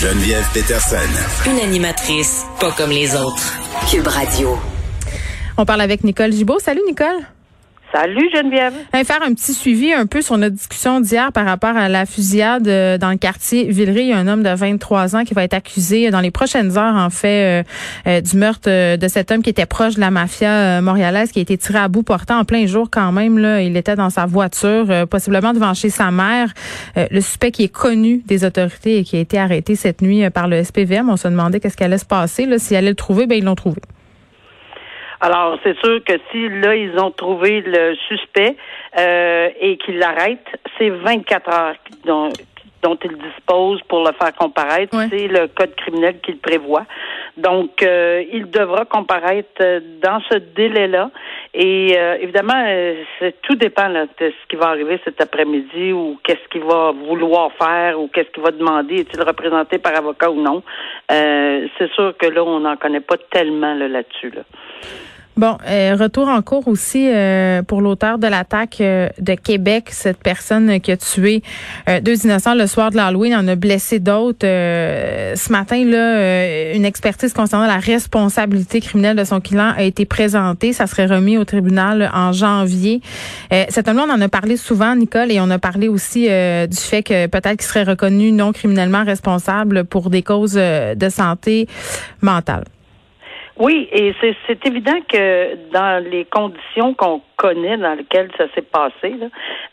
Geneviève Peterson. Une animatrice pas comme les autres. Cube Radio. On parle avec Nicole Gibault. Salut Nicole. Salut Geneviève. Faire un petit suivi un peu sur notre discussion d'hier par rapport à la fusillade euh, dans le quartier Villeray. Il y a un homme de 23 ans qui va être accusé dans les prochaines heures, en fait, euh, euh, du meurtre de cet homme qui était proche de la mafia montréalaise, qui a été tiré à bout portant en plein jour quand même. Là, il était dans sa voiture, possiblement devant chez sa mère. le suspect qui est connu des autorités et qui a été arrêté cette nuit par le SPVM. On se demandait qu'est-ce qui allait se passer. S'il allait le trouver, ben ils l'ont trouvé. Alors, c'est sûr que si là, ils ont trouvé le suspect euh, et qu'ils l'arrêtent, c'est 24 heures dont, dont ils disposent pour le faire comparaître. C'est le code criminel qui le prévoit. Donc, euh, il devra comparaître euh, dans ce délai-là. Et évidemment, tout dépend de ce qui va arriver cet après-midi ou qu'est-ce qu'il va vouloir faire ou qu'est-ce qu'il va demander. Est-il représenté par avocat ou non? c'est sûr que là, on n'en connaît pas tellement là-dessus. Là. Bon, euh, retour en cours aussi euh, pour l'auteur de l'attaque euh, de Québec, cette personne qui a tué deux innocents le soir de l'Halloween, en a blessé d'autres. ce matin, là, une expertise concernant la responsabilité criminelle de son client a été présentée. Ça serait remis au tribunal en janvier. cet homme-là, on en a parlé souvent, Nicole, et on a parlé aussi du fait que peut-être qu'il serait reconnu non criminellement responsable pour des causes de santé mentale. Oui, et c'est évident que dans les conditions qu'on connaît, dans lesquelles ça s'est passé, là,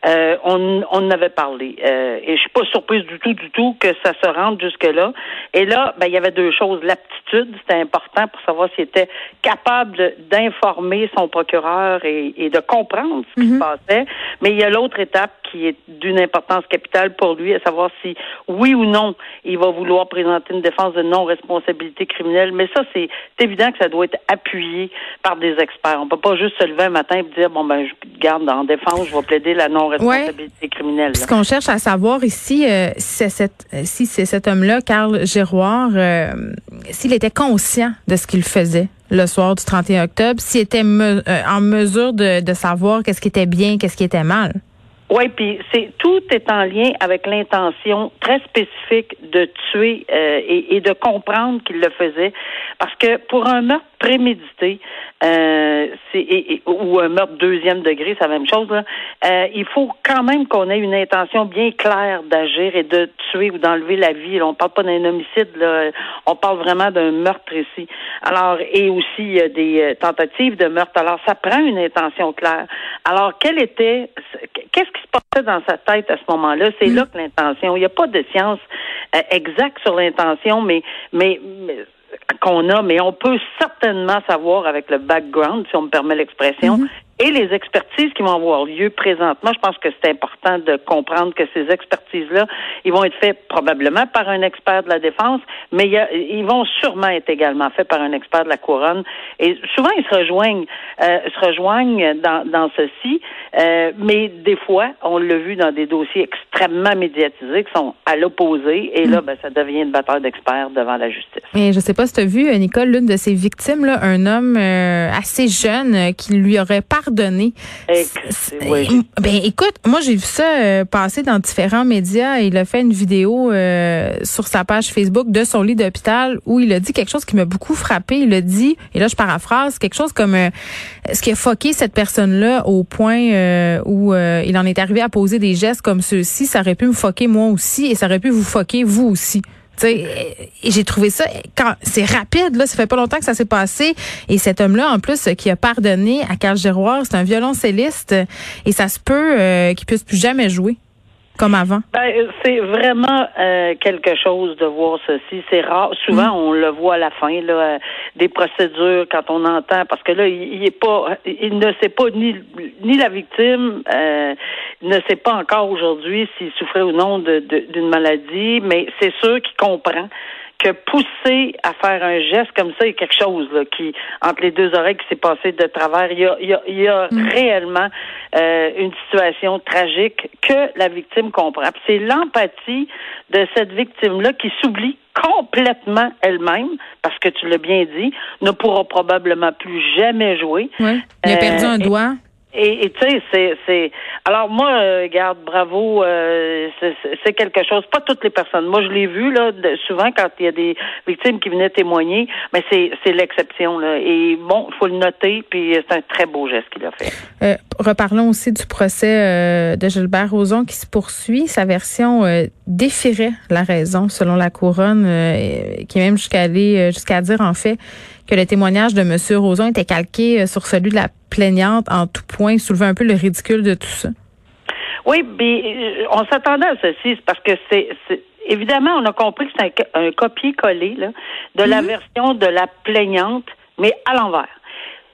euh, on, on en avait parlé. Euh, et je suis pas surprise du tout, du tout que ça se rende jusque-là. Et là, ben, il y avait deux choses. L'aptitude, c'était important pour savoir s'il était capable d'informer son procureur et, et, de comprendre ce qui se mhm. passait. Mais il y a l'autre étape qui est d'une importance capitale pour lui, à savoir si, oui ou non, il va vouloir présenter une défense de non-responsabilité criminelle. Mais ça, c'est évident ça doit être appuyé par des experts. On peut pas juste se lever un matin et dire bon ben je garde en défense, je vais plaider la non-responsabilité criminelle. Ce qu'on cherche à savoir ici, euh, si c'est cet homme-là, Carl Giroir, euh, s'il était conscient de ce qu'il faisait le soir du 31 octobre, s'il était euh, en mesure de, de savoir qu'est-ce qui était bien, qu'est-ce qui était mal. Oui, puis c'est tout est en lien avec l'intention très spécifique de tuer euh, et, et, de comprendre qu'il le faisait, parce que pour un meurtre prémédité, euh, ou un meurtre deuxième degré, c'est la même chose. Là. Euh, il faut quand même qu'on ait une intention bien claire d'agir et de tuer ou d'enlever la vie. Là, on parle pas d'un homicide, là, on parle vraiment d'un meurtre ici. Alors et aussi des euh, tentatives de meurtre. Alors ça prend une intention claire. Alors quelle était, qu'est-ce qui se passait dans sa tête à ce moment-là? C'est mm. là que l'intention. Il n'y a pas de science euh, exacte sur l'intention, mais, mais qu'on a, mais on peut certainement savoir avec le background, si on me permet l'expression, mhm et les expertises qui vont avoir lieu présentement. Je pense que c'est important de comprendre que ces expertises-là, ils vont être faites probablement par un expert de la défense, mais ils vont sûrement être également faits par un expert de la couronne. Et souvent, ils se rejoignent, euh, se rejoignent dans, dans ceci, euh, mais des fois, on l'a vu dans des dossiers extrêmement médiatisés qui sont à l'opposé, et là, mm. ben, ça devient une bataille d'experts devant la justice. Et je sais pas si tu as vu, Nicole, l'une de ces victimes, là, un homme euh, assez jeune qui lui aurait pardonné. Ben écoute, moi j'ai vu ça euh, passer dans différents médias. Il a fait une vidéo euh, sur sa page Facebook de son lit d'hôpital où il a dit quelque chose qui m'a beaucoup frappé. Il a dit, et là je paraphrase, quelque chose comme euh, ce qui a foqué cette personne-là au point où il en est arrivé à poser des gestes comme ceux-ci, ça aurait pu me foquer moi aussi et ça aurait pu vous foquer vous aussi j'ai trouvé ça quand c'est rapide là, ça fait pas longtemps que ça s'est passé. Et cet homme-là en plus qui a pardonné à Carl Giroir, c'est un violoncelliste. Et ça se peut euh, qu'il puisse plus jamais jouer comme avant? Ben, c'est vraiment euh, quelque chose de voir ceci. C'est rare. Souvent, mm. on le voit à la fin, là, euh, des procédures quand on entend, parce que là, il, est pas, il ne sait pas ni ni la victime, euh, ne sait pas encore aujourd'hui s'il souffrait ou non d'une maladie, mais c'est sûr qu'il comprend que pousser à faire un geste comme ça, il y a quelque chose là, qui, entre les deux oreilles qui s'est passé de travers. Il y a, il y a, il y a mm. réellement euh, une situation tragique que la victime comprend. C'est l'empathie de cette victime-là qui s'oublie complètement elle-même, parce que tu l'as bien dit, ne pourra probablement plus jamais jouer. Oui. Il a perdu un euh, doigt. Et tu sais, c'est, c'est. Alors moi, euh, garde, bravo, euh, c'est quelque chose. Pas toutes les personnes. Moi, je l'ai vu là, souvent quand il y a des victimes qui venaient témoigner, mais c'est, c'est l'exception là. Et bon, il faut le noter. Puis c'est un très beau geste qu'il a fait. Euh, reparlons aussi du procès de Gilbert Rozon qui se poursuit. Sa version défierait la raison, selon la couronne, qui est même jusqu'à aller jusqu'à dire en fait que le témoignage de M. Roson était calqué euh, sur celui de la plaignante en tout point, soulevait un peu le ridicule de tout ça? Oui, mais euh, on s'attendait à ceci, parce que c'est évidemment, on a compris que c'est un, copier-coller de la mhm. version de la plaignante, mais à l'envers.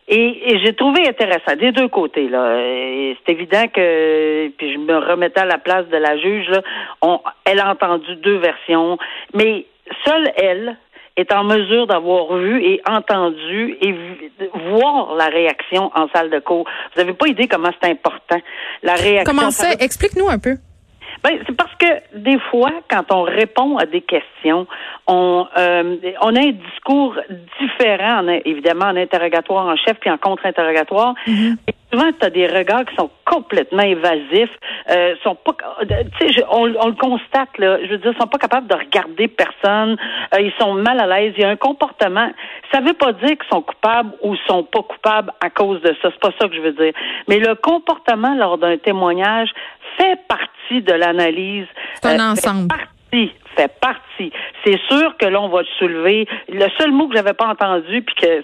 Et, j'ai trouvé intéressant des deux côtés là. C'est évident que puis je me remettais à la place de la juge. Là, on, elle a entendu deux versions, mais seule elle est en mesure d'avoir vu et entendu et voir la réaction en salle de cours. Vous n'avez pas idée comment c'est important. La réaction. Comment ça? Explique-nous un peu. Ben, c'est parce que des fois, quand on répond à des questions, on, euh, on a un discours différent, évidemment, en interrogatoire en chef puis en contre-interrogatoire. Mm-hmm souvent, tu as des regards qui sont complètement évasifs, euh, sont pas, tu sais, on, le constate là. Je veux dire, sont pas capables de regarder personne. Euh, ils sont mal à l'aise. Il y a un comportement. Ça veut pas dire qu'ils sont coupables ou sont pas coupables à cause de ça. C'est pas ça que je veux dire. Mais le comportement lors d'un témoignage fait partie de l'analyse. C'est un euh, ensemble fait partie. C'est sûr que là, on va soulever. Le seul mot que j'avais pas entendu, puis que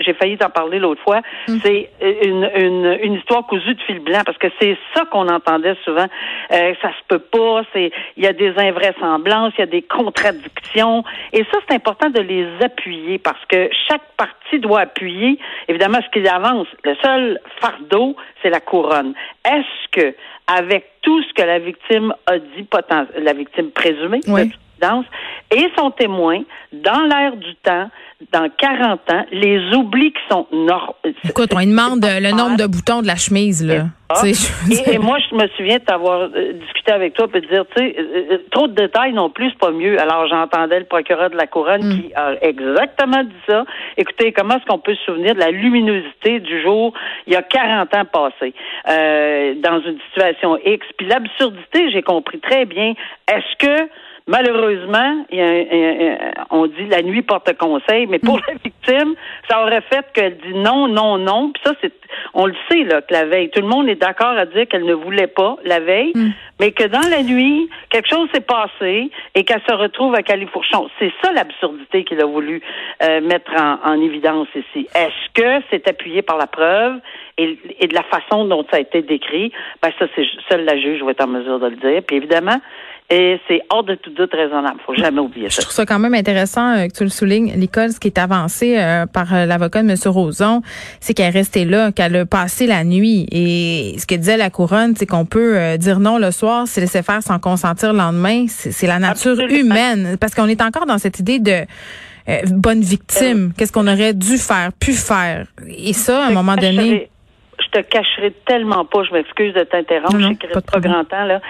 j'ai failli t'en parler l'autre fois, mm. c'est une, une, une, histoire cousue de fil blanc, parce que c'est ça qu'on entendait souvent. Euh, ça se peut pas, c'est il y a des invraisemblances, il y a des contradictions. Et ça, c'est important de les appuyer, parce que chaque partie doit appuyer, évidemment, ce qu'il avance. Le seul fardeau, c'est la couronne. Est-ce que avec tout ce que la victime a dit, la victime présumée, et son témoin, dans l'air du temps, dans 40 ans, les oublis qui sont normaux. Écoute, on demande le nombre de boutons de la chemise, là. Et, moi, je me souviens t'avoir euh, discuté avec toi et de dire, tu sais, euh, euh, trop de détails non plus, c'est pas mieux. Alors, j'entendais le procureur de la Couronne mm. qui a exactement dit ça. Écoutez, comment est-ce qu'on peut se souvenir de la luminosité du jour il y a 40 ans passés dans une situation X? Puis l'absurdité, j'ai compris très bien. Est-ce que Malheureusement, il y a, on dit la nuit porte conseil, mais pour mm. la victime, ça aurait fait qu'elle dit non, non, non. Puis ça, c'est, on le sait là que la veille, tout le monde est d'accord à dire qu'elle ne voulait pas la veille, mm. mais que dans la nuit, quelque chose s'est passé et qu'elle se retrouve à Califourchon. C'est ça l'absurdité qu'il a voulu euh, mettre en, évidence ici. Est-ce que c'est appuyé par la preuve et, de la façon dont ça a été décrit? Ben ça, c'est seule la juge va être en mesure de le dire. Puis évidemment, et c'est hors de tout doute raisonnable. Faut jamais oublier ça. Je trouve ça quand même intéressant euh, que tu le soulignes, l'école, ce qui est avancé euh, par euh, l'avocat de M. Roson, c'est qu'elle est restée là, qu'elle a passé la nuit. Et ce que disait la couronne, c'est qu'on peut dire non le soir, se laisser faire sans consentir le lendemain. C'est la nature humaine. Parce qu'on est encore dans cette idée de bonne victime. Qu'est-ce qu'on aurait dû faire, pu faire? Et ça, à un moment donné je te cacherai tellement pas, je m'excuse de t'interrompre, je reste pas grand temps, là.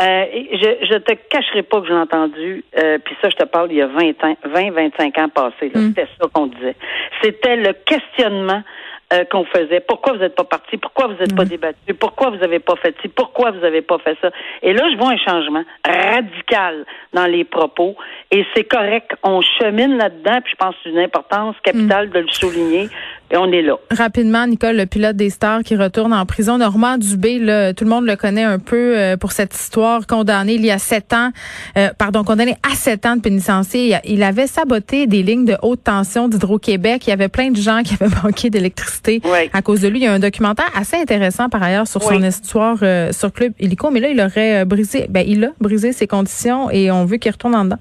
Euh, je, je te cacherai pas que je l'ai entendu, euh, puis ça, je te parle il y a 20 ans, 20, 25 ans passés, mm. C'était ça qu'on disait. C'était le questionnement euh, qu'on faisait. Pourquoi vous n'êtes pas parti? Pourquoi vous n'êtes pas mm. débattu? Pourquoi vous n'avez pas fait ci? Pourquoi vous n'avez pas fait ça? Et là, je vois un changement radical dans les propos et c'est correct. On chemine là-dedans, puis je pense que c'est une importance capitale mm. de le souligner. Et on est là. Rapidement, Nicole, le pilote des stars qui retourne en prison. Normand Dubé, là, tout le monde le connaît un peu euh, pour cette histoire, condamné il y a sept ans, euh, pardon, condamné à sept ans de pénitencier. Il avait saboté des lignes de haute tension d'Hydro-Québec. Il y avait plein de gens qui avaient manqué d'électricité à cause de lui. Il y a un documentaire assez intéressant par ailleurs sur son histoire euh, sur Club Illico, mais là, il aurait brisé, ben, il a brisé ses conditions et on veut qu'il retourne en dedans.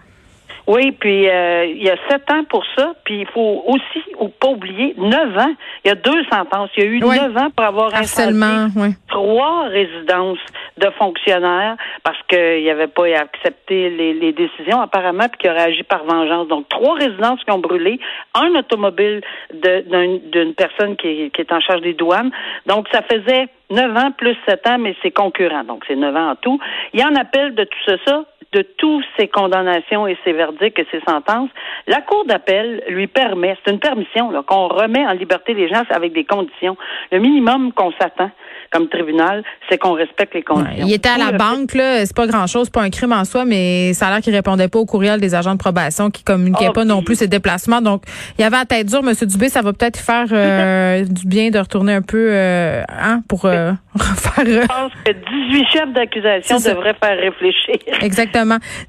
Oui, puis euh, il y a sept ans pour ça, puis il faut aussi ou pas oublier neuf ans. Il y a deux sentences. Il y a eu neuf ans pour avoir Harcèlement, oui. trois résidences de fonctionnaires parce qu'il n'avait pas accepté les, les, décisions apparemment, puis qu'il aurait agi par vengeance. Donc trois résidences qui ont brûlé, un automobile d'une personne qui qui est en charge des douanes. Donc ça faisait neuf ans plus sept ans, mais c'est concurrent. Donc c'est neuf ans en tout. Il y en appelle de tout ça, de tous ses condamnations et ses verdicts et ses sentences, la Cour d'appel lui permet, c'est une permission qu'on remet en liberté les gens avec des conditions. Le minimum qu'on s'attend comme tribunal, c'est qu'on respecte les conditions. il était à la banque, là, c'est pas grand-chose, pas un crime en soi, mais ça a l'air qu'il répondait pas au courriel des agents de probation, qui communiquaient ah, pas non plus ses déplacements. Donc, il y avait à tête dure, M. Dubé, ça va peut-être faire euh, du bien de retourner un peu euh, hein, pour euh, refaire. Je pense que 18 chefs d'accusation devraient faire réfléchir. Exactement.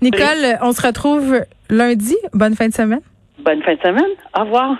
Nicole, on se retrouve lundi. Bonne fin de semaine. Bonne fin de semaine. Au revoir.